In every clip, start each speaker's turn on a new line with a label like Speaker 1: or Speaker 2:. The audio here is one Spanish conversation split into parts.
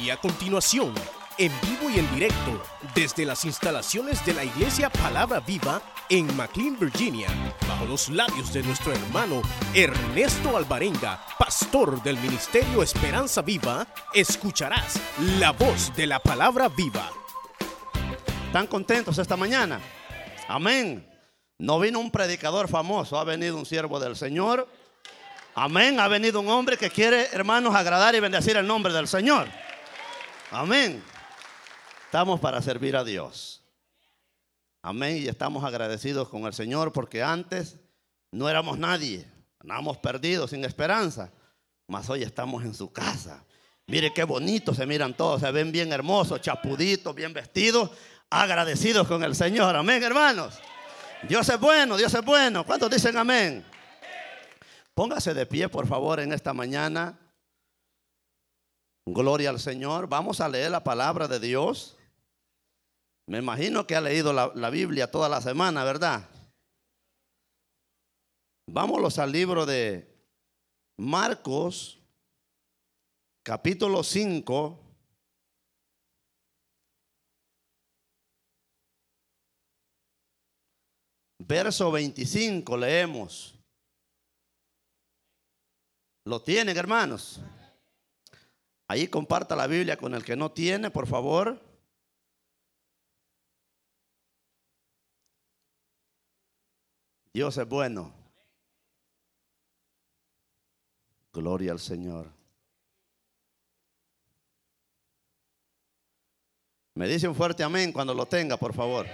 Speaker 1: Y a continuación, en vivo y en directo, desde las instalaciones de la Iglesia Palabra Viva en McLean, Virginia, bajo los labios de nuestro hermano Ernesto Alvarenga, pastor del Ministerio Esperanza Viva, escucharás la voz de la Palabra Viva.
Speaker 2: ¿Están contentos esta mañana? Amén. No vino un predicador famoso, ha venido un siervo del Señor. Amén. Ha venido un hombre que quiere, hermanos, agradar y bendecir el nombre del Señor. Amén. Estamos para servir a Dios. Amén. Y estamos agradecidos con el Señor porque antes no éramos nadie. Andábamos perdidos, sin esperanza. Mas hoy estamos en su casa. Mire qué bonito se miran todos. Se ven bien hermosos, chapuditos, bien vestidos. Agradecidos con el Señor. Amén, hermanos. Dios es bueno, Dios es bueno. ¿Cuántos dicen amén? Póngase de pie, por favor, en esta mañana. Gloria al Señor. Vamos a leer la palabra de Dios. Me imagino que ha leído la, Biblia toda la semana, ¿verdad? Vámonos al libro de Marcos, capítulo 5. Verso 25 leemos. ¿Lo tienen, hermanos? Ahí comparta la Biblia con el que no tiene, por favor. Dios es bueno. Gloria al Señor. Me dice un fuerte amén cuando lo tenga, por favor.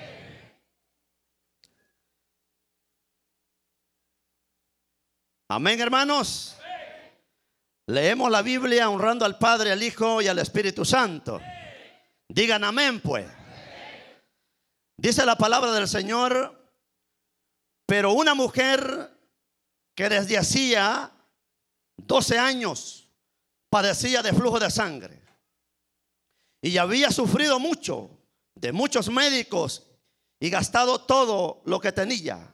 Speaker 2: Amén, hermanos. Leemos la Biblia honrando al Padre, al Hijo y al Espíritu Santo. Digan amén, pues. Dice la palabra del Señor, pero una mujer que desde hacía 12 años padecía de flujo de sangre y había sufrido mucho de muchos médicos y gastado todo lo que tenía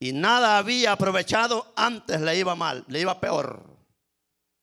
Speaker 2: y nada había aprovechado, antes le iba mal, le iba peor.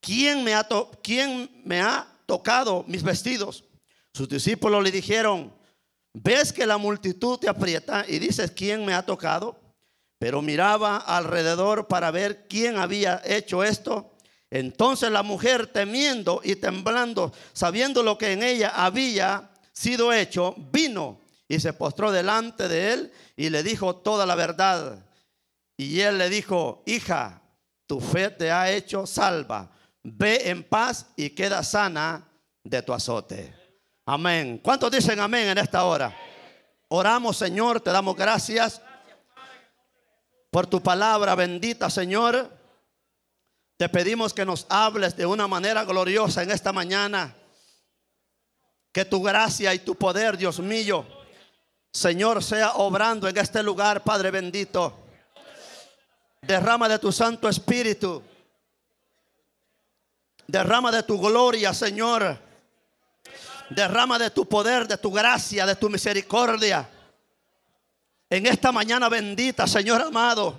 Speaker 2: ¿quién me ha, tocado mis vestidos? Sus discípulos le dijeron, ¿ves que la multitud te aprieta y dices, ¿quién me ha tocado? Pero miraba alrededor para ver quién había hecho esto. Entonces la mujer, temiendo y temblando, sabiendo lo que en ella había sido hecho, vino y se postró delante de él y le dijo toda la verdad. Y él le dijo, hija, tu fe te ha hecho salva. Ve en paz y queda sana de tu azote. Amén. ¿Cuántos dicen amén en esta hora? Oramos, Señor, te damos gracias por tu palabra bendita, Señor. Te pedimos que nos hables de una manera gloriosa en esta mañana. Que tu gracia y tu poder, Dios mío, Señor, sea obrando en este lugar, Padre bendito. Derrama de tu Santo Espíritu. Derrama de tu gloria, Señor. Derrama de tu poder, de tu gracia, de tu misericordia. En esta mañana bendita, Señor amado.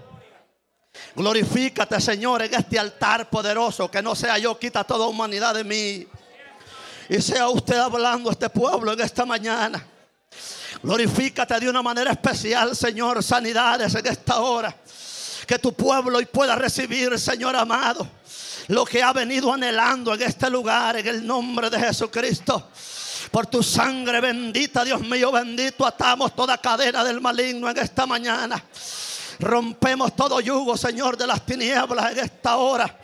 Speaker 2: Glorifícate, Señor, en este altar poderoso. Que no sea yo, quita toda humanidad de mí. Y sea usted hablando a este pueblo en esta mañana. Glorifícate de una manera especial, Señor, sanidades en esta hora. Que tu pueblo hoy pueda recibir, Señor amado, lo que ha venido anhelando en este lugar, en el nombre de Jesucristo. Por tu sangre bendita, Dios mío bendito, atamos toda cadena del maligno en esta mañana. Rompemos todo yugo, Señor, de las tinieblas en esta hora.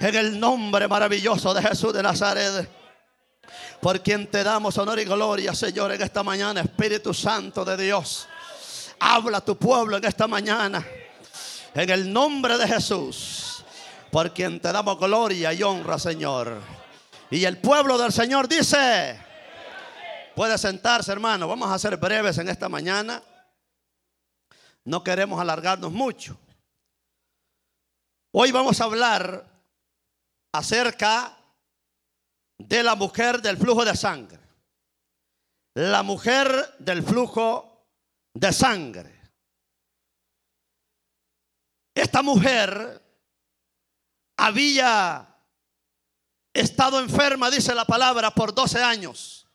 Speaker 2: En el nombre maravilloso de Jesús de Nazaret. Por quien te damos honor y gloria, Señor, en esta mañana, Espíritu Santo de Dios. Habla a tu pueblo en esta mañana. En el nombre de Jesús. Por quien te damos gloria y honra, Señor. Y el pueblo del Señor dice, Puede sentarse, hermano. Vamos a ser breves en esta mañana. No queremos alargarnos mucho. Hoy vamos a hablar acerca de la mujer del flujo de sangre. La mujer del flujo de sangre. Esta mujer había estado enferma, dice la palabra, por 12 años.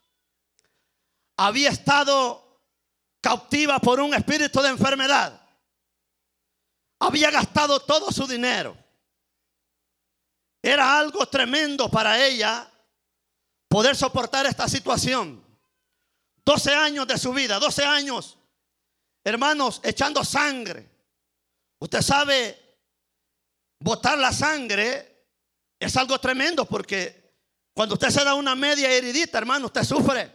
Speaker 2: Había estado cautiva por un espíritu de enfermedad. Había gastado todo su dinero. Era algo tremendo para ella poder soportar esta situación. 12 años de su vida, 12 años, hermanos, echando sangre. Usted sabe, botar la sangre es algo tremendo porque cuando usted se da una media heridita, hermano, usted sufre.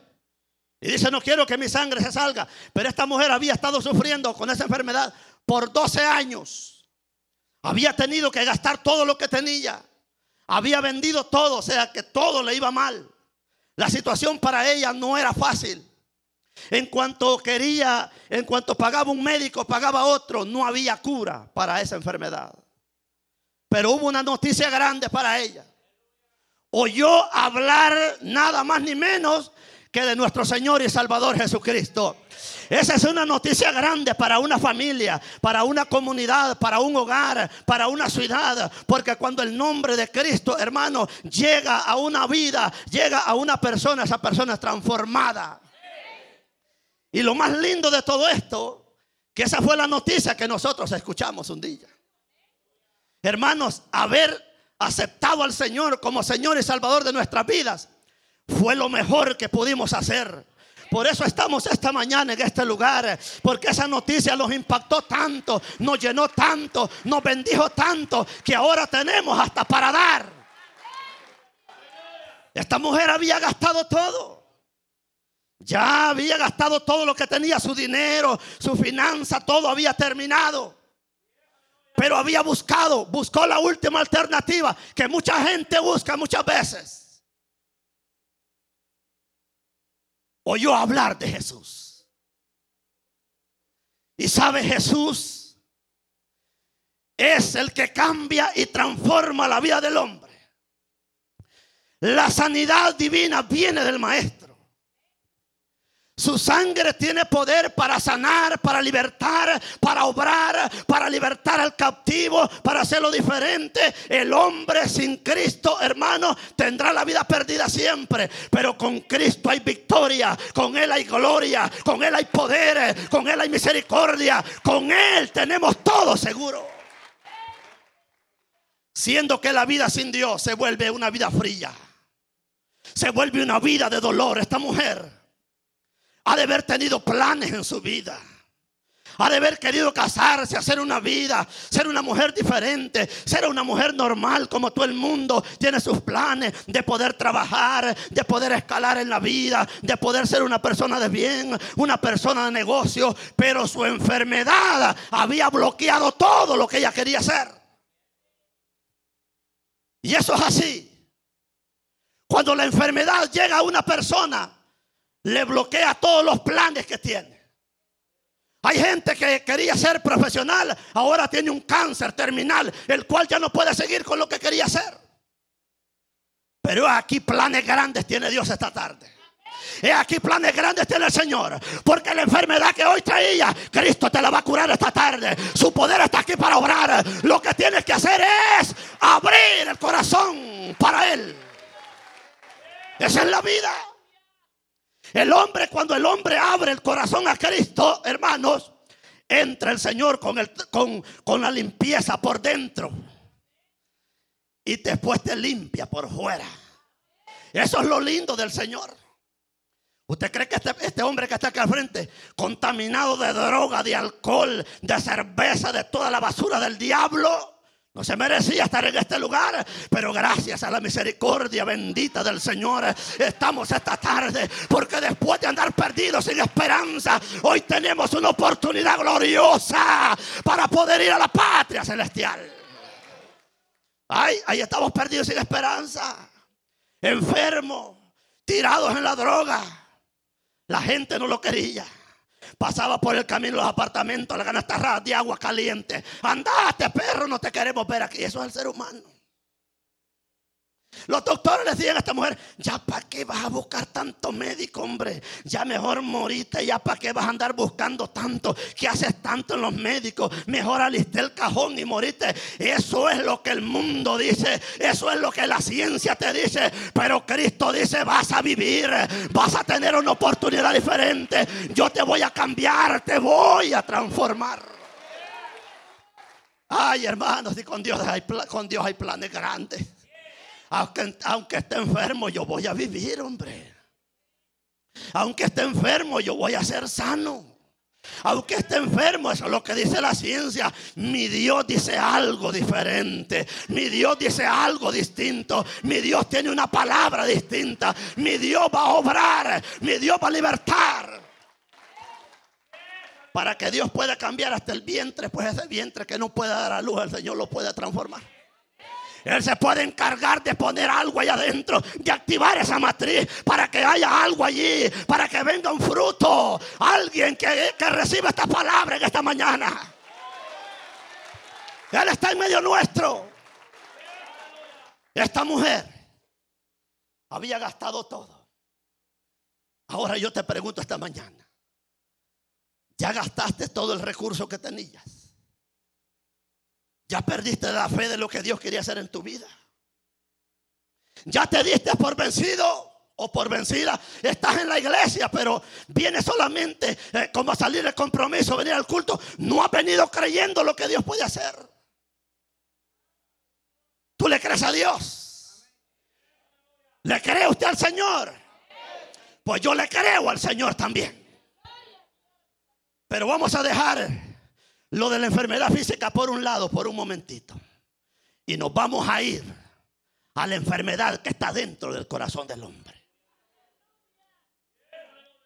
Speaker 2: Y dice, no quiero que mi sangre se salga. Pero esta mujer había estado sufriendo con esa enfermedad por 12 años. Había tenido que gastar todo lo que tenía. Había vendido todo, o sea que todo le iba mal. La situación para ella no era fácil. En cuanto quería, en cuanto pagaba un médico, pagaba otro, no había cura para esa enfermedad. Pero hubo una noticia grande para ella. Oyó hablar nada más ni menos que de nuestro Señor y Salvador Jesucristo. Esa es una noticia grande para una familia, para una comunidad, para un hogar, para una ciudad. Porque cuando el nombre de Cristo, hermano, llega a una vida, llega a una persona, esa persona es transformada. Y lo más lindo de todo esto, que esa fue la noticia que nosotros escuchamos un día. Hermanos, haber aceptado al Señor como Señor y Salvador de nuestras vidas fue lo mejor que pudimos hacer. Por eso estamos esta mañana en este lugar. Porque esa noticia nos impactó tanto, nos llenó tanto, nos bendijo tanto, que ahora tenemos hasta para dar. Esta mujer había gastado todo. Ya había gastado todo lo que tenía, su dinero, su finanza, todo había terminado. Pero había buscado, buscó la última alternativa que mucha gente busca muchas veces. Oyó hablar de Jesús. Y sabe Jesús es el que cambia y transforma la vida del hombre. La sanidad divina viene del Maestro. Su sangre tiene poder para sanar, para libertar, para obrar, para libertar al cautivo, para hacerlo diferente. El hombre sin Cristo, hermano, tendrá la vida perdida siempre. Pero con Cristo hay victoria, con Él hay gloria, con Él hay poder, con Él hay misericordia. Con Él tenemos todo seguro. Siendo que la vida sin Dios se vuelve una vida fría. Se vuelve una vida de dolor. Esta mujer ha de haber tenido planes en su vida. Ha de haber querido casarse, hacer una vida, ser una mujer diferente, ser una mujer normal como todo el mundo tiene sus planes de poder trabajar, de poder escalar en la vida, de poder ser una persona de bien, una persona de negocio. Pero su enfermedad había bloqueado todo lo que ella quería hacer. Y eso es así. Cuando la enfermedad llega a una persona, le bloquea todos los planes que tiene. Hay gente que quería ser profesional, ahora tiene un cáncer terminal, el cual ya no puede seguir con lo que quería hacer. Pero aquí planes grandes tiene Dios esta tarde. Y aquí planes grandes tiene el Señor. Porque la enfermedad que hoy traía, Cristo te la va a curar esta tarde. Su poder está aquí para obrar. Lo que tienes que hacer es abrir el corazón para Él. Esa es la vida. El hombre, cuando el hombre abre el corazón a Cristo, hermanos, entra el Señor con, el, con, con la limpieza por dentro. Y después te limpia por fuera. Eso es lo lindo del Señor. ¿Usted cree que este, este, hombre que está aquí al frente, contaminado de droga, de alcohol, de cerveza, de toda la basura del diablo, no se merecía estar en este lugar, pero gracias a la misericordia bendita del Señor estamos esta tarde, porque después de andar perdidos sin esperanza, hoy tenemos una oportunidad gloriosa para poder ir a la patria celestial. Ay, ahí estamos perdidos sin esperanza, enfermos, tirados en la droga, La gente no lo quería. Pasaba por el camino los apartamentos, la canastarra de agua caliente. Andate, perro, no te queremos ver aquí. Eso es el ser humano. Los doctores le decían a esta mujer, ya para qué vas a buscar tanto médico, hombre. Ya mejor moriste, ya para qué vas a andar buscando tanto. ¿Qué haces tanto en los médicos? Mejor aliste el cajón y moriste. Eso es lo que el mundo dice. Eso es lo que la ciencia te dice. Pero Cristo dice, vas a vivir. Vas a tener una oportunidad diferente. Yo te voy a cambiar, te voy a transformar. Ay, hermanos, y con Dios hay, con Dios hay planes grandes. Aunque, esté enfermo, yo voy a vivir, hombre. Aunque esté enfermo, yo voy a ser sano. Aunque esté enfermo, eso es lo que dice la ciencia. Mi Dios dice algo diferente. Mi Dios dice algo distinto. Mi Dios tiene una palabra distinta. Mi Dios va a obrar. Mi Dios va a libertar. Para que Dios pueda cambiar hasta el vientre, pues ese vientre que no puede dar a luz, el Señor lo puede transformar. Él se puede encargar de poner algo ahí adentro, de activar esa matriz para que haya algo allí, para que venga un fruto. Alguien que, que reciba esta palabra en esta mañana. Él está en medio nuestro. Esta mujer había gastado todo. Ahora yo te pregunto esta mañana. ¿Ya gastaste todo el recurso que tenías? Ya perdiste la fe de lo que Dios quería hacer en tu vida. Ya te diste por vencido o por vencida. Estás en la iglesia, pero viene solamente eh, como a salir el compromiso, venir al culto. No has venido creyendo lo que Dios puede hacer. ¿Tú le crees a Dios? ¿Le cree usted al Señor? Pues yo le creo al Señor también. Pero vamos a dejar lo de la enfermedad física por un lado, por un momentito. Y nos vamos a ir a la enfermedad que está dentro del corazón del hombre.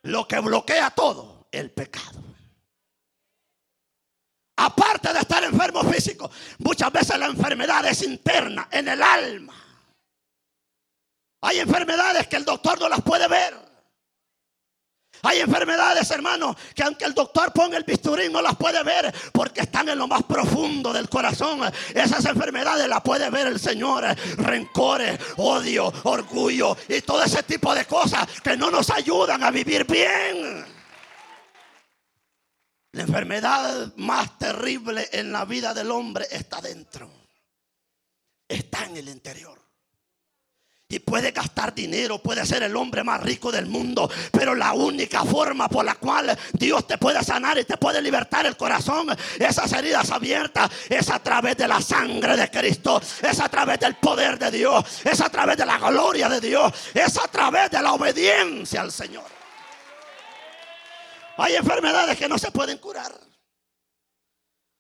Speaker 2: Lo que bloquea todo, el pecado. Aparte de estar enfermo físico, muchas veces la enfermedad es interna, en el alma. Hay enfermedades que el doctor no las puede ver. Hay enfermedades, hermanos, que aunque el doctor ponga el bisturí no las puede ver porque están en lo más profundo del corazón. Esas enfermedades las puede ver el Señor. Rencores, odio, orgullo y todo ese tipo de cosas que no nos ayudan a vivir bien. La enfermedad más terrible en la vida del hombre está dentro. Está en el interior. Y puede gastar dinero, puede ser el hombre más rico del mundo. Pero la única forma por la cual Dios te puede sanar y te puede libertar el corazón, esas heridas abiertas, es a través de la sangre de Cristo. Es a través del poder de Dios. Es a través de la gloria de Dios. Es a través de la obediencia al Señor. Hay enfermedades que no se pueden curar.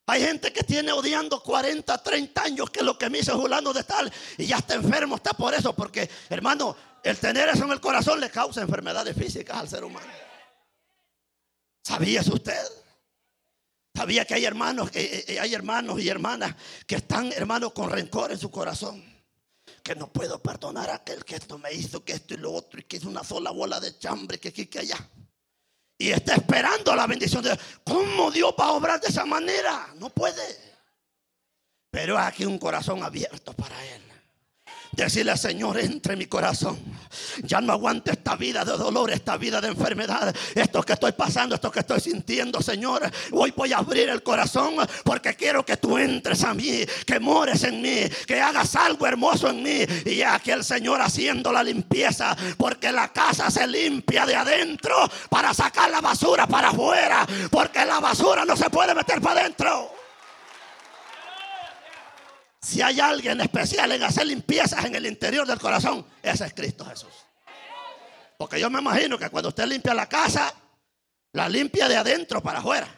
Speaker 2: Hay gente que tiene odiando 40, 30 años que lo que me hizo Julano de tal y ya está enfermo, está por eso, porque hermano, el tener eso en el corazón le causa enfermedades físicas al ser humano. ¿Sabía usted? ¿Sabía que hay hermanos, que eh, eh, hay hermanos y hermanas que están, hermanos, con rencor en su corazón? Que no puedo perdonar a aquel que esto me hizo, que esto y lo otro, y que es una sola bola de chambre, que aquí, que allá y está esperando la bendición de Dios. ¿Cómo Dios va a obrar de esa manera? No puede. Pero aquí un corazón abierto para Él. Decirle, Señor, entre en mi corazón. Ya no aguanto esta vida de dolor, esta vida de enfermedad. Esto que estoy pasando, esto que estoy sintiendo, Señor. Hoy voy a abrir el corazón porque quiero que tú entres a mí, que mores en mí, que hagas algo hermoso en mí. Y aquí el Señor haciendo la limpieza, porque la casa se limpia de adentro para sacar la basura para afuera, porque la basura no se puede meter para adentro. Si hay alguien especial en hacer limpiezas en el interior del corazón, ese es Cristo Jesús. Porque yo me imagino que cuando usted limpia la casa, la limpia de adentro para afuera.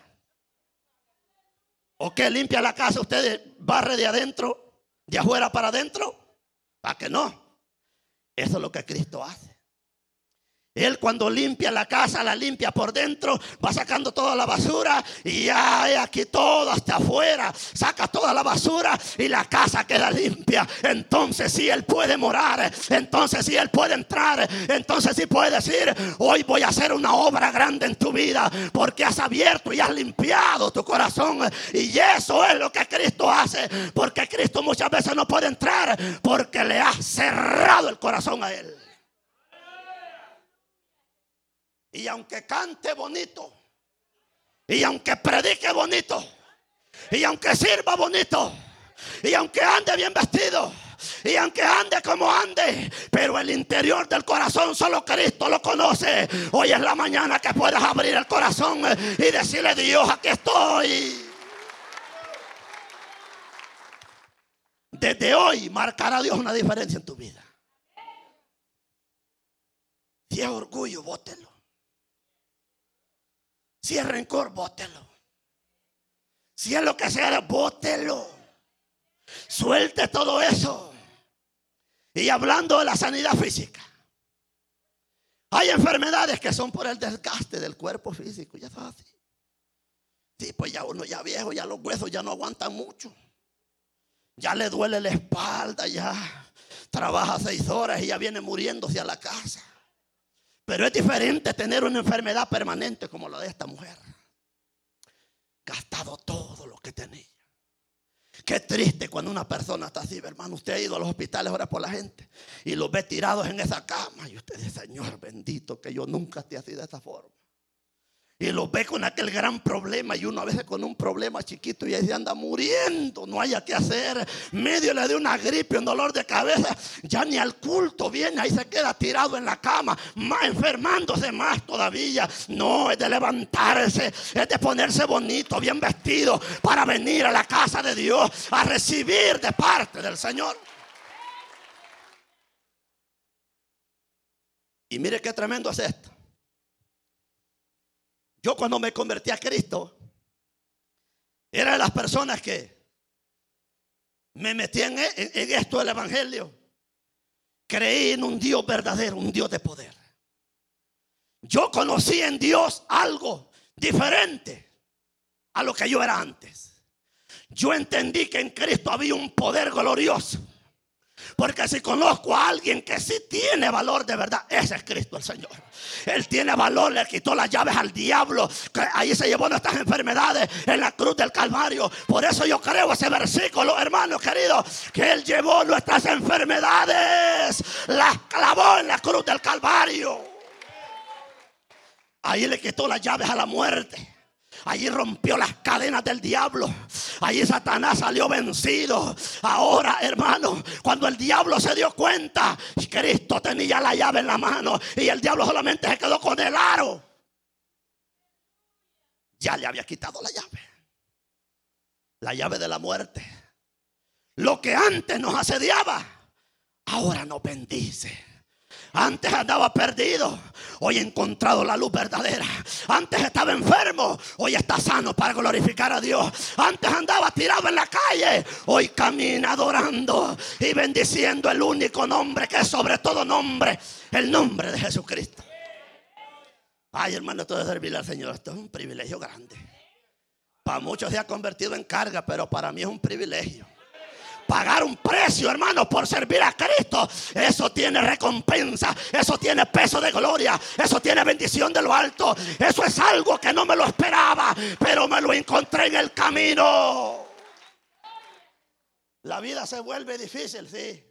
Speaker 2: ¿O que limpia la casa? ¿Usted barre de adentro, de afuera para adentro? ¿Para que no? Eso es lo que Cristo hace. Él cuando limpia la casa, la limpia por dentro, va sacando toda la basura y ya aquí todo hasta afuera, saca toda la basura y la casa queda limpia. Entonces si Él puede morar, entonces si Él puede entrar, entonces si puede decir, hoy voy a hacer una obra grande en tu vida porque has abierto y has limpiado tu corazón. Y eso es lo que Cristo hace, porque Cristo muchas veces no puede entrar porque le ha cerrado el corazón a Él. Y aunque cante bonito, y aunque predique bonito, y aunque sirva bonito, y aunque ande bien vestido, y aunque ande como ande, pero el interior del corazón solo Cristo lo conoce. Hoy es la mañana que puedas abrir el corazón y decirle, Dios, aquí estoy. Desde hoy marcará Dios una diferencia en tu vida. Si orgullo, bótelo. Si es rencor, bótelo. Si es lo que sea, bótelo. Suelte todo eso. Y hablando de la sanidad física. Hay enfermedades que son por el desgaste del cuerpo físico. Ya está así. Sí, pues ya uno ya viejo, ya los huesos ya no aguantan mucho. Ya le duele la espalda, ya trabaja seis horas y ya viene muriéndose a la casa. Pero es diferente tener una enfermedad permanente como la de esta mujer. Gastado todo lo que tenía. Qué triste cuando una persona está así, hermano. Usted ha ido a los hospitales ahora por la gente y los ve tirados en esa cama. Y usted dice, Señor bendito, que yo nunca esté así de esa forma. Y los ve con aquel gran problema y uno a veces con un problema chiquito y ahí se anda muriendo, no haya que hacer. Medio le de una gripe, un dolor de cabeza, ya ni al culto viene, ahí se queda tirado en la cama, más enfermándose más todavía. No, es de levantarse, es de ponerse bonito, bien vestido, para venir a la casa de Dios a recibir de parte del Señor. Y mire qué tremendo es esto. Yo cuando me convertí a Cristo, era de las personas que me metí en, esto del Evangelio. Creí en un Dios verdadero, un Dios de poder. Yo conocí en Dios algo diferente a lo que yo era antes. Yo entendí que en Cristo había un poder glorioso porque si conozco a alguien que sí tiene valor de verdad, ese es Cristo el Señor. Él tiene valor, le quitó las llaves al diablo. ahí se llevó nuestras enfermedades en la cruz del Calvario. Por eso yo creo ese versículo, hermanos queridos, que Él llevó nuestras enfermedades, las clavó en la cruz del Calvario. Ahí le quitó las llaves a la muerte. Allí rompió las cadenas del diablo. Allí Satanás salió vencido. Ahora, hermano, cuando el diablo se dio cuenta, Cristo tenía la llave en la mano y el diablo solamente se quedó con el aro. Ya le había quitado la llave. La llave de la muerte. Lo que antes nos asediaba, ahora nos bendice. Antes andaba perdido, hoy he encontrado la luz verdadera. Antes estaba enfermo, hoy está sano para glorificar a Dios. Antes andaba tirado en la calle, hoy camina adorando y bendiciendo el único nombre que es sobre todo nombre, el nombre de Jesucristo. Ay, hermano, todo es servirle al Señor. Esto es un privilegio grande. Para muchos se ha convertido en carga, pero para mí es un privilegio pagar un precio, hermano, por servir a Cristo, eso tiene recompensa, eso tiene peso de gloria, eso tiene bendición de lo alto. Eso es algo que no me lo esperaba, pero me lo encontré en el camino. La vida se vuelve difícil, sí.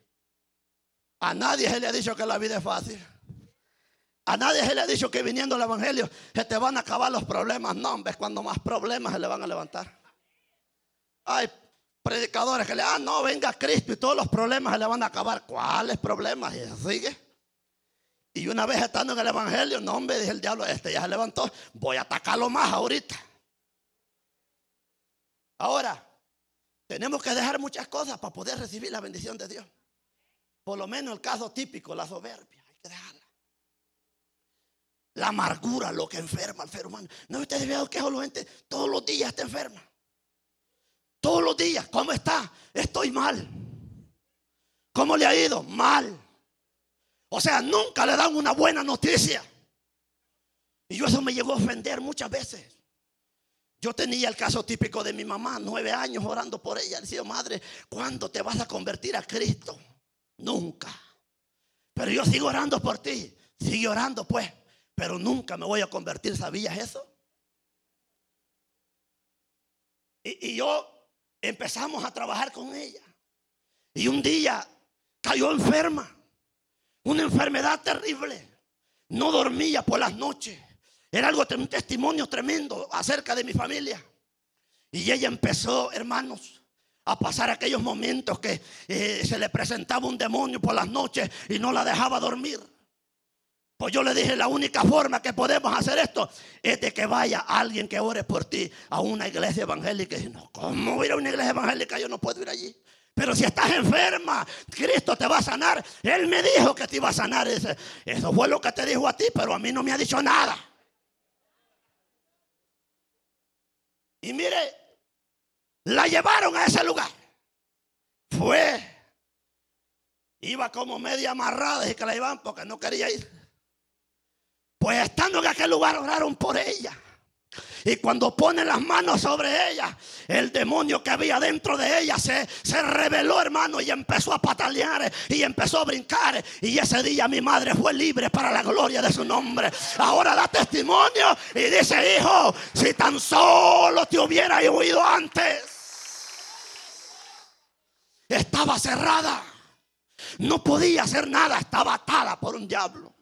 Speaker 2: A nadie se le ha dicho que la vida es fácil. A nadie se le ha dicho que viniendo al Evangelio se te van a acabar los problemas. No, ves cuando más problemas se le van a levantar. Ay, predicadores que le, ah, no, venga Cristo y todos los problemas se le van a acabar. ¿Cuáles problemas? Y sigue. Y una vez estando en el Evangelio, no, hombre, dije el diablo, este ya se levantó, voy a atacarlo más ahorita. Ahora, tenemos que dejar muchas cosas para poder recibir la bendición de Dios. Por lo menos el caso típico, la soberbia, hay que dejarla. La amargura, lo que enferma al ser humano. No, ustedes vean que la gente todos los días está enferma. Todos los días, ¿cómo está? Estoy mal. ¿Cómo le ha ido? Mal. O sea, nunca le dan una buena noticia. Y yo eso me llegó a ofender muchas veces. Yo tenía el caso típico de mi mamá, nueve años orando por ella. Decía, madre, ¿cuándo te vas a convertir a Cristo? Nunca. Pero yo sigo orando por ti. Sigue orando pues. Pero nunca me voy a convertir. ¿Sabías eso? Y, y yo empezamos a trabajar con ella. Y un día cayó enferma. Una enfermedad terrible. No dormía por las noches. Era algo, un testimonio tremendo acerca de mi familia. Y ella empezó, hermanos, a pasar aquellos momentos que eh, se le presentaba un demonio por las noches y no la dejaba dormir. Pues yo le dije, la única forma que podemos hacer esto es de que vaya alguien que ore por ti a una iglesia evangélica. Y no, ¿cómo ir a una iglesia evangélica? Yo no puedo ir allí. Pero si estás enferma, Cristo te va a sanar. Él me dijo que te iba a sanar. Eso fue lo que te dijo a ti, pero a mí no me ha dicho nada. Y mire, la llevaron a ese lugar. Fue. Iba como media amarrada y que la llevaban porque no quería ir. Pues estando en aquel lugar oraron por ella. Y cuando ponen las manos sobre ella, el demonio que había dentro de ella se, se reveló, hermano, y empezó a patalear y empezó a brincar. Y ese día mi madre fue libre para la gloria de su nombre. Ahora da testimonio y dice, hijo, si tan solo te hubiera oído antes. Estaba cerrada. No podía hacer nada. Estaba atada por un diablo.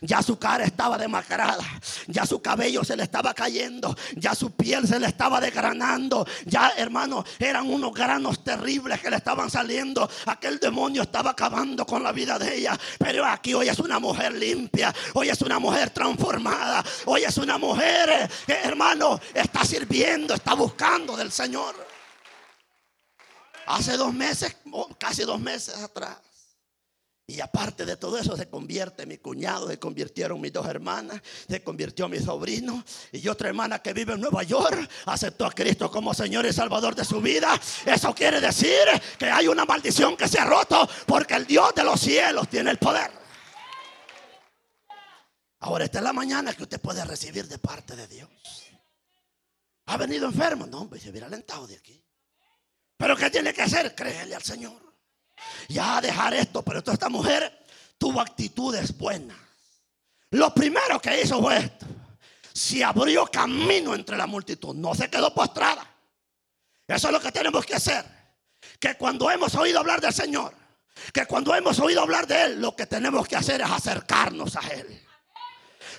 Speaker 2: Ya su cara estaba demacrada, ya su cabello se le estaba cayendo, ya su piel se le estaba desgranando, ya hermano, eran unos granos terribles que le estaban saliendo. Aquel demonio estaba acabando con la vida de ella, pero aquí hoy es una mujer limpia, hoy es una mujer transformada, hoy es una mujer que hermano está sirviendo, está buscando del Señor. Hace dos meses, casi dos meses atrás y aparte de todo eso se convierte mi cuñado, se convirtieron mis dos hermanas, se convirtió mi sobrino y otra hermana que vive en Nueva York aceptó a Cristo como Señor y Salvador de su vida. Eso quiere decir que hay una maldición que se ha roto porque el Dios de los cielos tiene el poder. Ahora esta es la mañana que usted puede recibir de parte de Dios. ¿Ha venido enfermo? No, hombre, se hubiera alentado de aquí. Pero ¿qué tiene que hacer? Créele al Señor ya dejar esto, pero esta mujer tuvo actitudes buenas. Lo primero que hizo fue esto. Se abrió camino entre la multitud, no se quedó postrada. Eso es lo que tenemos que hacer. Que cuando hemos oído hablar del Señor, que cuando hemos oído hablar de Él, lo que tenemos que hacer es acercarnos a Él.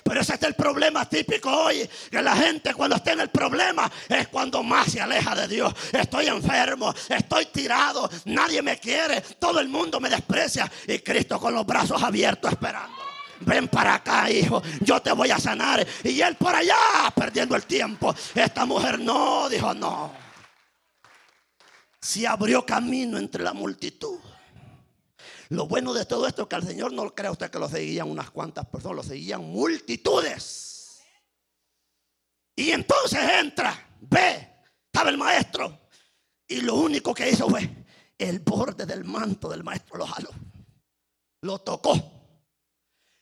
Speaker 2: Pero ese es el problema típico hoy, que la gente cuando está en el problema es cuando más se aleja de Dios. Estoy enfermo, estoy tirado, nadie me quiere, todo el mundo me desprecia y Cristo con los brazos abiertos esperando. Ven para acá, hijo, yo te voy a sanar. Y él por allá, perdiendo el tiempo. Esta mujer no, dijo no. Se abrió camino entre la multitud. Lo bueno de todo esto es que al Señor no crea usted que lo seguían unas cuantas personas, lo seguían multitudes. Y entonces entra, ve, estaba el maestro. Y lo único que hizo fue el borde del manto del maestro lo jaló. Lo tocó.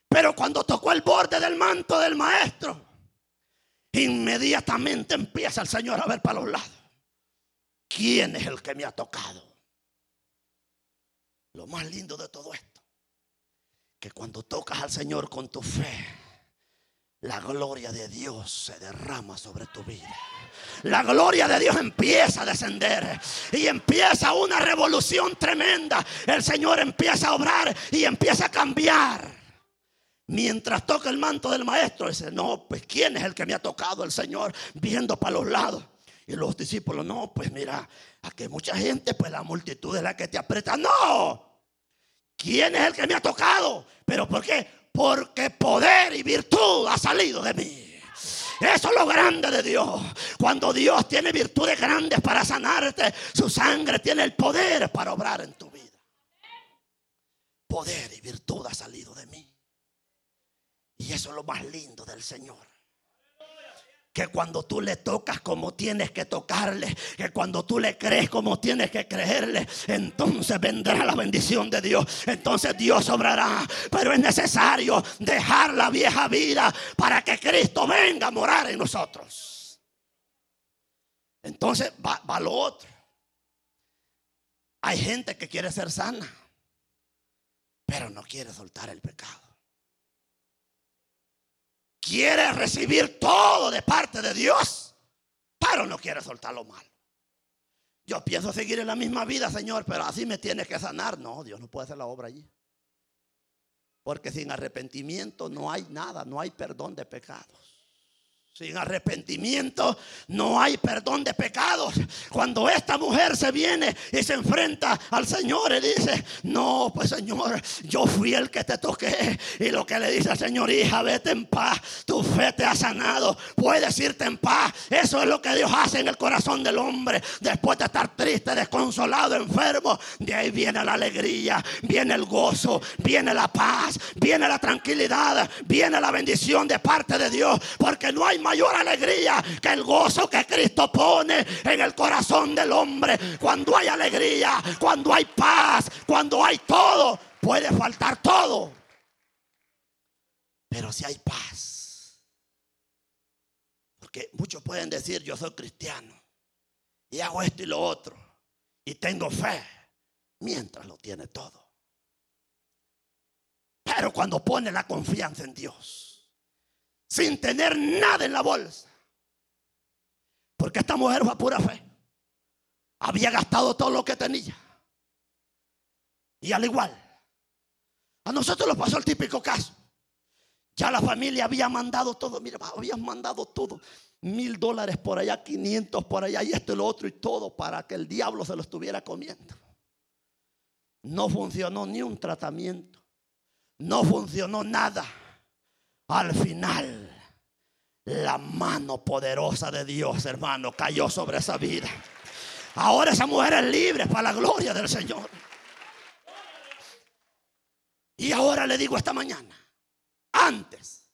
Speaker 2: Pero cuando tocó el borde del manto del maestro, inmediatamente empieza el Señor a ver para los lados. ¿Quién es el que me ha tocado? Lo más lindo de todo esto, que cuando tocas al Señor con tu fe, la gloria de Dios se derrama sobre tu vida. La gloria de Dios empieza a descender y empieza una revolución tremenda. El Señor empieza a obrar y empieza a cambiar. Mientras toca el manto del maestro, dice, no, pues ¿quién es el que me ha tocado el Señor? Viendo para los lados. Y los discípulos, no, pues mira, aquí hay mucha gente, pues la multitud es la que te aprieta. No. ¿Quién es el que me ha tocado? ¿Pero por qué? Porque poder y virtud ha salido de mí. Eso es lo grande de Dios. Cuando Dios tiene virtudes grandes para sanarte, su sangre tiene el poder para obrar en tu vida. Poder y virtud ha salido de mí. Y eso es lo más lindo del Señor. Que cuando tú le tocas como tienes que tocarle, que cuando tú le crees como tienes que creerle, entonces vendrá la bendición de Dios. Entonces Dios obrará. Pero es necesario dejar la vieja vida para que Cristo venga a morar en nosotros. Entonces va, va lo otro. Hay gente que quiere ser sana, pero no quiere soltar el pecado quiere recibir todo de parte de Dios, pero no quiere soltar lo malo. Yo pienso seguir en la misma vida, Señor, pero así me tienes que sanar. No, Dios no puede hacer la obra allí. Porque sin arrepentimiento no hay nada, no hay perdón de pecados. Sin arrepentimiento no hay perdón de pecados. Cuando esta mujer se viene y se enfrenta al Señor y dice, no, pues Señor, yo fui el que te toqué. Y lo que le dice al Señor, hija, vete en paz. Tu fe te ha sanado. Puedes irte en paz. Eso es lo que Dios hace en el corazón del hombre. Después de estar triste, desconsolado, enfermo. De ahí viene la alegría, viene el gozo, viene la paz, viene la tranquilidad, viene la bendición de parte de Dios. Porque no hay mayor alegría que el gozo que Cristo pone en el corazón del hombre. Cuando hay alegría, cuando hay paz, cuando hay todo, puede faltar todo. Pero si hay paz. Porque muchos pueden decir, yo soy cristiano y hago esto y lo otro y tengo fe mientras lo tiene todo. Pero cuando pone la confianza en Dios sin tener nada en la bolsa. Porque esta mujer fue a pura fe. Había gastado todo lo que tenía. Y al igual, a nosotros nos pasó el típico caso. Ya la familia había mandado todo, mira, habían mandado todo. Mil dólares por allá, 500 por allá y esto y lo otro y todo para que el diablo se lo estuviera comiendo. No funcionó ni un tratamiento. No funcionó nada. Al final, la mano poderosa de Dios, hermano, cayó sobre esa vida. Ahora esa mujer es libre para la gloria del Señor. Y ahora le digo esta mañana, antes,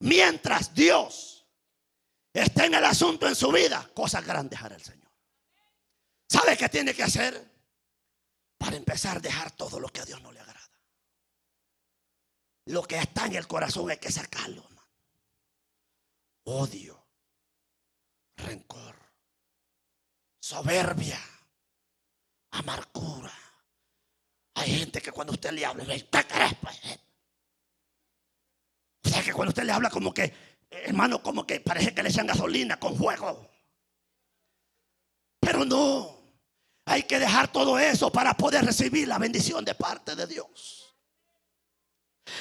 Speaker 2: mientras Dios esté en el asunto en su vida, cosas grandes hará el Señor. ¿Sabe qué tiene que hacer? Para empezar a dejar todo lo que a Dios no le agrada. Lo que está en el corazón hay que sacarlo. Odio, rencor, soberbia, amargura. Hay gente que cuando usted le habla. Pues? O sea que cuando usted le habla como que, hermano, como que parece que le echan gasolina con fuego. Pero no, hay que dejar todo eso para poder recibir la bendición de parte de Dios.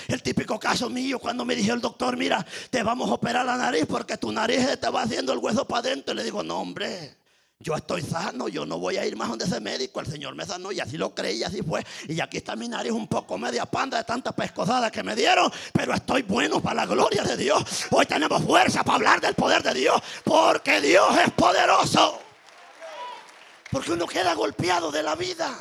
Speaker 2: El típico caso mío cuando me dijo el doctor, mira, te vamos a operar la nariz porque tu nariz te va haciendo el hueso para adentro. Y le digo, no, hombre, yo estoy sano, yo no voy a ir más donde ese médico. El Señor me sanó y así lo creí, y así fue. Y aquí está mi nariz un poco media panda de tanta pescosada que me dieron, pero estoy bueno para la gloria de Dios. Hoy tenemos fuerza para hablar del poder de Dios, porque Dios es poderoso. Porque uno queda golpeado de la vida.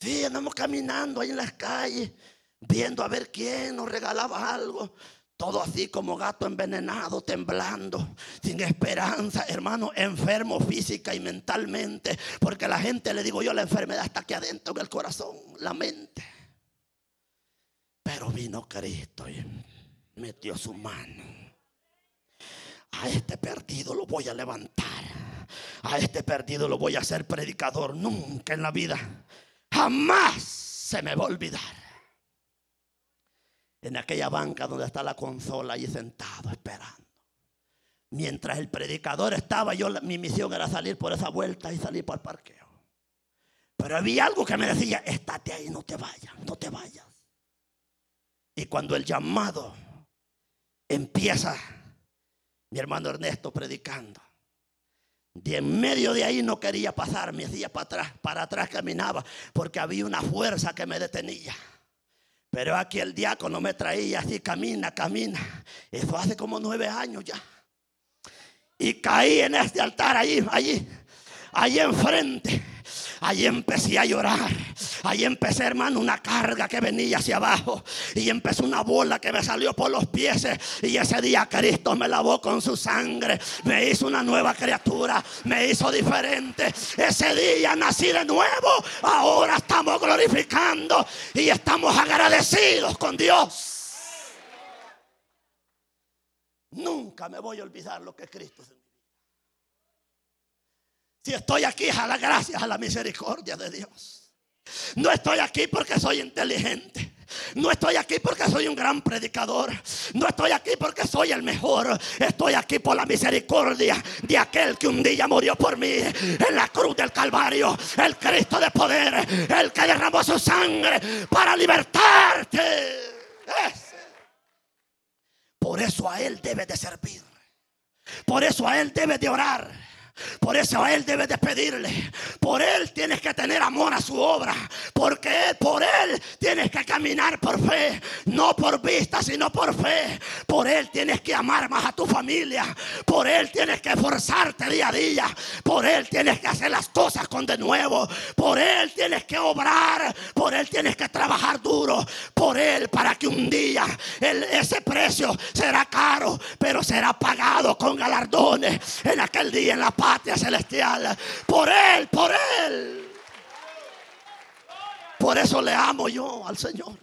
Speaker 2: Sí, andamos caminando ahí en las calles viendo a ver quién nos regalaba algo. Todo así como gato envenenado, temblando, sin esperanza, hermano, enfermo física y mentalmente. Porque la gente, le digo yo, la enfermedad está aquí adentro en el corazón, la mente. Pero vino Cristo y metió su mano. A este perdido lo voy a levantar. A este perdido lo voy a hacer predicador. Nunca en la vida. Jamás se me va a olvidar en aquella banca donde está la consola ahí sentado esperando. Mientras el predicador estaba, yo mi misión era salir por esa vuelta y salir por el parqueo. Pero había algo que me decía, estate ahí, no te vayas, no te vayas. Y cuando el llamado empieza, mi hermano Ernesto predicando, de en medio de ahí no quería pasar, me hacía para atrás, para atrás caminaba, porque había una fuerza que me detenía. Pero aquí el diácono me traía así, camina, camina. Eso hace como nueve años ya. Y caí en este altar allí, allí, allí enfrente. Ahí empecé a llorar. Ahí empecé, hermano, una carga que venía hacia abajo. Y empezó una bola que me salió por los pies. Y ese día Cristo me lavó con su sangre. Me hizo una nueva criatura. Me hizo diferente. Ese día nací de nuevo. Ahora estamos glorificando. Y estamos agradecidos con Dios. Nunca me voy a olvidar lo que Cristo. Si estoy aquí a la gracia, a la misericordia de Dios. No estoy aquí porque soy inteligente. No estoy aquí porque soy un gran predicador. No estoy aquí porque soy el mejor. Estoy aquí por la misericordia de aquel que un día murió por mí en la cruz del Calvario. El Cristo de poder. El que derramó su sangre para libertarte. Por eso a Él debe de servir. Por eso a Él debe de orar. Por eso a Él debe de pedirle. Por Él tienes que tener amor a su obra. Porque por Él tienes que caminar por fe. No por vista, sino por fe. Por Él tienes que amar más a tu familia. Por Él tienes que esforzarte día a día. Por Él tienes que hacer las cosas con de nuevo. Por Él tienes que obrar. Por Él tienes que trabajar duro. Por Él para que un día ese precio será caro. Pero será pagado con galardones. En aquel día en la celestial. Por Él, por Él. Por eso le amo yo al Señor.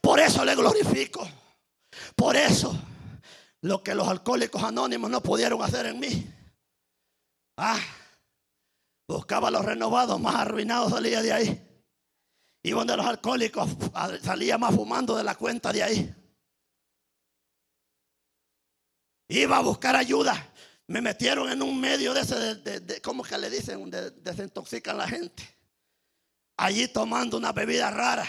Speaker 2: Por eso le glorifico. Por eso lo que los alcohólicos anónimos no pudieron hacer en mí. Ah, buscaba a los renovados, más arruinados salía de ahí. Y donde los alcohólicos salía más fumando de la cuenta de ahí. Iba a buscar ayuda me metieron en un medio de ese, de, ¿cómo que le dicen? De, desintoxican la gente. Allí tomando una bebida rara.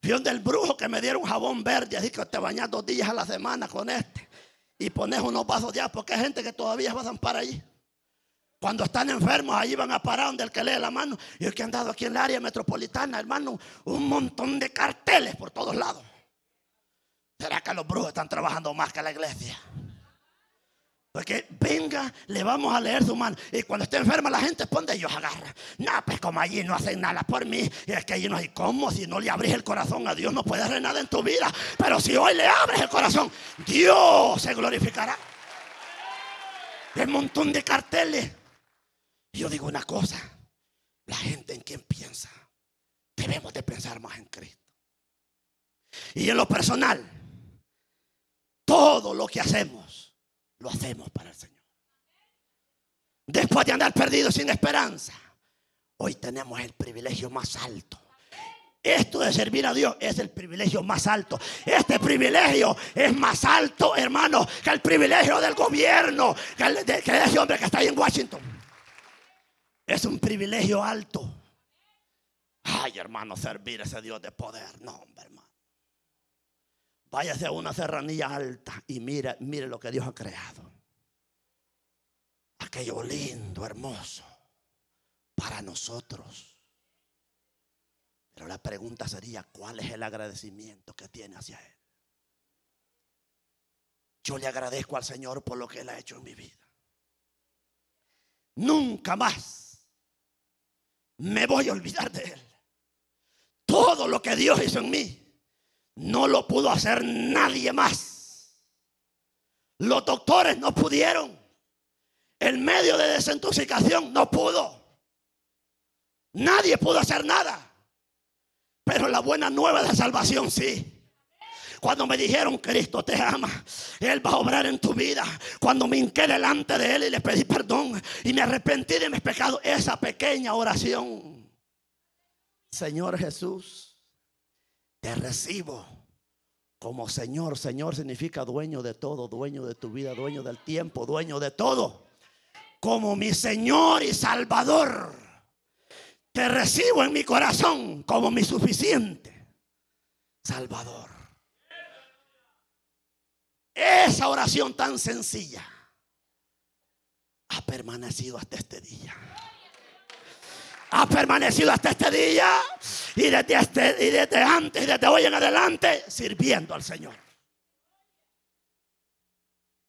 Speaker 2: Fui donde el brujo que me dieron jabón verde, así que te bañas dos días a la semana con este. Y pones unos vasos de agua, porque hay gente que todavía pasan para allí. Cuando están enfermos, allí van a parar donde el que lee la mano. Y el que han dado aquí en el área metropolitana, hermano, un montón de carteles por todos lados. ¿Será que los brujos están trabajando más que la iglesia? Porque venga, le vamos a leer su mano. Y cuando esté enferma la gente, pone ellos agarra. No, pues como allí no hacen nada por mí. Y es que allí no hay cómo. Si no le abres el corazón a Dios, no puede hacer nada en tu vida. Pero si hoy le abres el corazón, Dios se glorificará. El montón de carteles. Y yo digo una cosa. La gente en quien piensa. Debemos de pensar más en Cristo. Y en lo personal. Todo lo que hacemos lo hacemos para el Señor. Después de andar perdidos sin esperanza, hoy tenemos el privilegio más alto. Esto de servir a Dios es el privilegio más alto. Este privilegio es más alto, hermano, que el privilegio del gobierno, que, ese hombre que está ahí en Washington. Es un privilegio alto. Ay, hermano, servir a ese Dios de poder. No, hombre, hermano. Váyase a una serranía alta y mire, mire lo que Dios ha creado. Aquello lindo, hermoso, para nosotros. Pero la pregunta sería, ¿cuál es el agradecimiento que tiene hacia Él? Yo le agradezco al Señor por lo que Él ha hecho en mi vida. Nunca más me voy a olvidar de Él. Todo lo que Dios hizo en mí no lo pudo hacer nadie más. Los doctores no pudieron. El medio de desintoxicación no pudo. Nadie pudo hacer nada. Pero la buena nueva de salvación sí. Cuando me dijeron, Cristo te ama, Él va a obrar en tu vida. Cuando me hinqué delante de Él y le pedí perdón y me arrepentí de mis pecados, esa pequeña oración. Señor Jesús, te recibo como Señor. Señor significa dueño de todo, dueño de tu vida, dueño del tiempo, dueño de todo. Como mi Señor y Salvador. Te recibo en mi corazón como mi suficiente Salvador. Esa oración tan sencilla ha permanecido hasta este día ha permanecido hasta este día y desde, este, y desde antes y desde hoy en adelante sirviendo al Señor.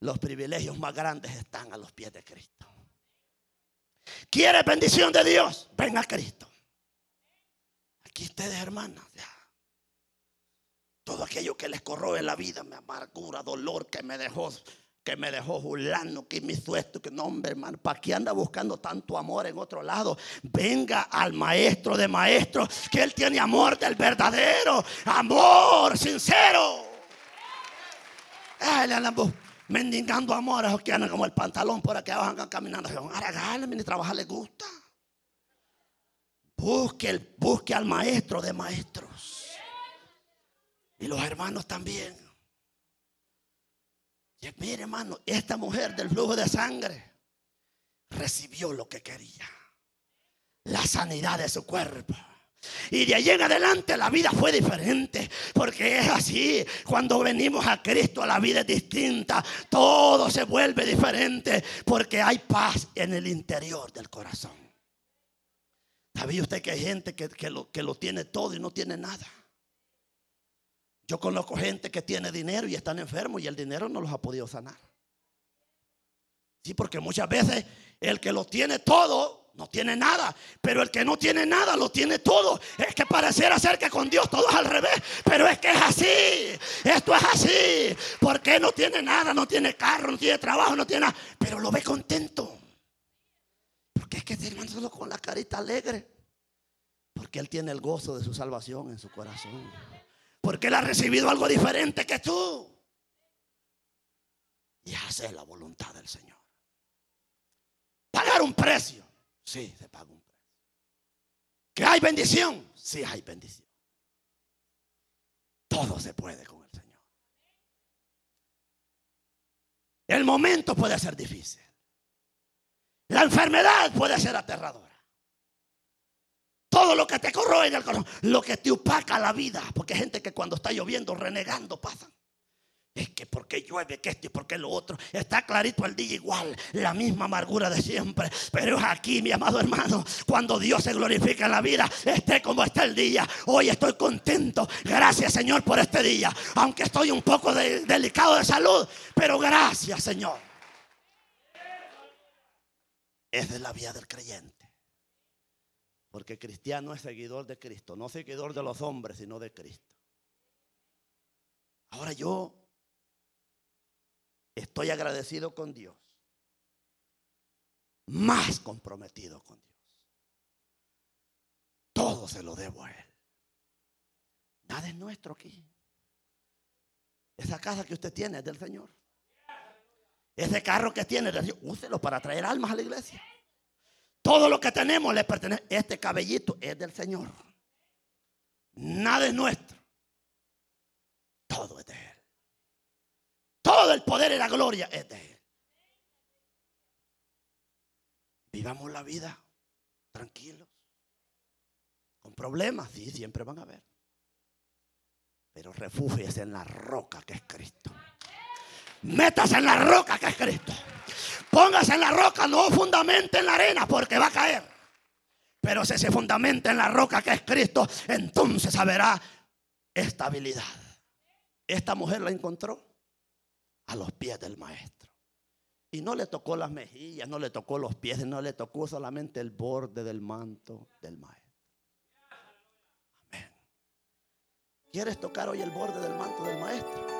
Speaker 2: Los privilegios más grandes están a los pies de Cristo. ¿Quieres bendición de Dios? Ven a Cristo. Aquí ustedes, hermanas, todo aquello que les corroe la vida, me amargura, dolor, que me dejó que me dejó Julano, que me hizo esto, que no, hombre, hermano, ¿para qué anda buscando tanto amor en otro lado? Venga al maestro de maestros, que él tiene amor del verdadero, amor sincero. Él anda mendigando amor que andan como el pantalón por aquí abajo, andan caminando. Ahora ni trabajar le gusta. Busque, busque al maestro de maestros. Y los hermanos también. Mire, hermano, esta mujer del flujo de sangre recibió lo que quería. La sanidad de su cuerpo. Y de allí en adelante la vida fue diferente. Porque es así. Cuando venimos a Cristo la vida es distinta. Todo se vuelve diferente. Porque hay paz en el interior del corazón. ¿Sabía usted que hay gente que, lo, que lo tiene todo y no tiene nada? Yo conozco gente que tiene dinero y están enfermos y el dinero no los ha podido sanar. Sí, porque muchas veces el que lo tiene todo no tiene nada, pero el que no tiene nada lo tiene todo. Es que parecer ser que con Dios todo es al revés, pero es que es así. Esto es así. Porque no tiene nada, no tiene carro, no tiene trabajo, no tiene nada, pero lo ve contento. Porque es que hermano solo con la carita alegre. Porque él tiene el gozo de su salvación en su corazón. Porque Él ha recibido algo diferente que tú. Y hace la voluntad del Señor. Pagar un precio. Sí, se paga un precio. ¿Que hay bendición? Sí, hay bendición. Todo se puede con el Señor. El momento puede ser difícil. La enfermedad puede ser aterradora. Todo lo que te corroe en el corazón, lo que te opaca la vida. Porque hay gente que cuando está lloviendo, renegando, pasan. Es que porque llueve, que esto y porque lo otro. Está clarito el día igual, la misma amargura de siempre. Pero es aquí, mi amado hermano, cuando Dios se glorifica en la vida, esté como está el día. Hoy estoy contento. Gracias, Señor, por este día. Aunque estoy un poco delicado de salud, pero gracias, Señor. Es de la vía del creyente. Porque cristiano es seguidor de Cristo, no seguidor de los hombres, sino de Cristo. Ahora yo estoy agradecido con Dios, más comprometido con Dios. Todo se lo debo a Él. Nada es nuestro aquí. Esa casa que usted tiene es del Señor. Ese carro que tiene, úselo para traer almas a la iglesia. Todo lo que tenemos le pertenece. Este cabellito es del Señor. Nada es nuestro. Todo es de Él. Todo el poder y la gloria es de Él. Vivamos la vida tranquilos. Con problemas, sí, siempre van a haber. Pero refúgiese en la roca que es Cristo. Métase en la roca que es Cristo. Póngase en la roca, no fundamente en la arena, porque va a caer. Pero si se fundamenta en la roca que es Cristo, entonces habrá estabilidad. Esta mujer la encontró a los pies del maestro. Y no le tocó las mejillas, no le tocó los pies, no le tocó solamente el borde del manto del maestro. Amén. ¿Quieres tocar hoy el borde del manto del maestro?